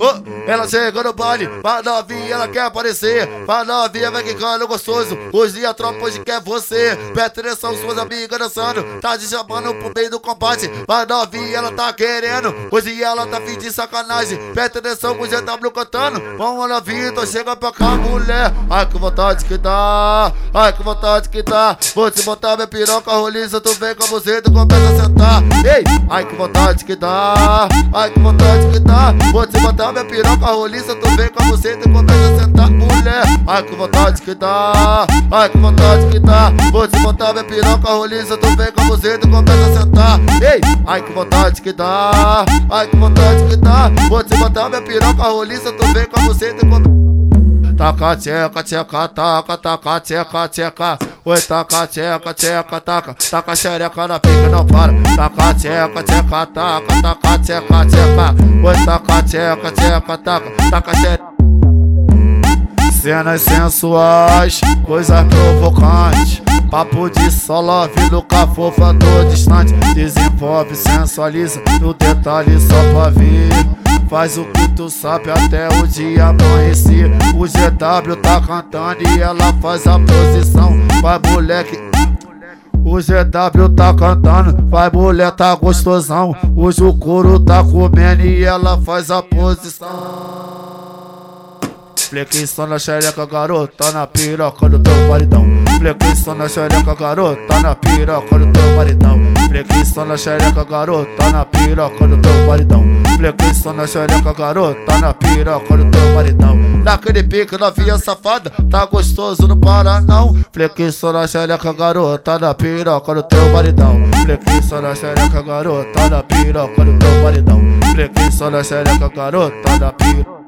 Well, ela chega no baile, pra novinha ela quer aparecer. Pra novinha vai quicando gostoso. Hoje a tropa hoje quer você. Presta atenção, suas amigas dançando. Tá te chamando pro meio do combate. Pra novinha ela tá querendo. Hoje ela tá fim de sacanagem. Presta atenção com o GW cantando. Vamos lá, Vitor, chega pra cá, mulher. Ai que vontade que dá. Ai que vontade que dá. Vou te botar minha piroca roliça. Tu vem com você, tu começa a sentar. Ei, ai que vontade que dá. Ai que vontade que dá. Vou te botar minha piroca roliça. Tu vem com você, tu começa a sentar, mulher. Ai que vontade que dá. Ai que vontade que dá. Vou te botar minha piroca roliça. Tu vem com você, tu começa a sentar. Ei, ai que vontade que dá. Ai que vontade que dá. Vou te botar minha piroca roliça. Tu vem com você, tu começa taca tcheca, tcheca, taca, taca, tcheca, tcheca. Oi, taca, tcheca, tcheca, taca, taca xereca na pica, não para. Taca tcheca, tcheca, taca, taca, tcheca, tcheca. Oi, taca, tcheca, tcheca, taca, taca xereca. Cenas sensuais, coisas provocantes. Papo de solo, nunca fofa, tô distante. Desenvolve, sensualiza, no detalhe só pra ver. Faz o que tu sabe até o dia amanhecer. O GW tá cantando e ela faz a posição. Vai moleque. O GW tá cantando, vai mulher tá gostosão. Hoje o couro tá comendo e ela faz a posição. Flexão na xereca, garota, na piroca do teu maridão. Flexão na xereca, garota, na piroca do teu maridão. Flexão na xereca, garota, na piroca do teu maridão. Flexão na xereca, garota, na piroca do teu maridão. Naquele pique novinha safada, tá gostoso, não para não. Flexão na xereca, garota, na piroca do teu maridão. Flexão na xereca, garota, na piroca do teu maridão. Flexão na xereca, garota, na piroca.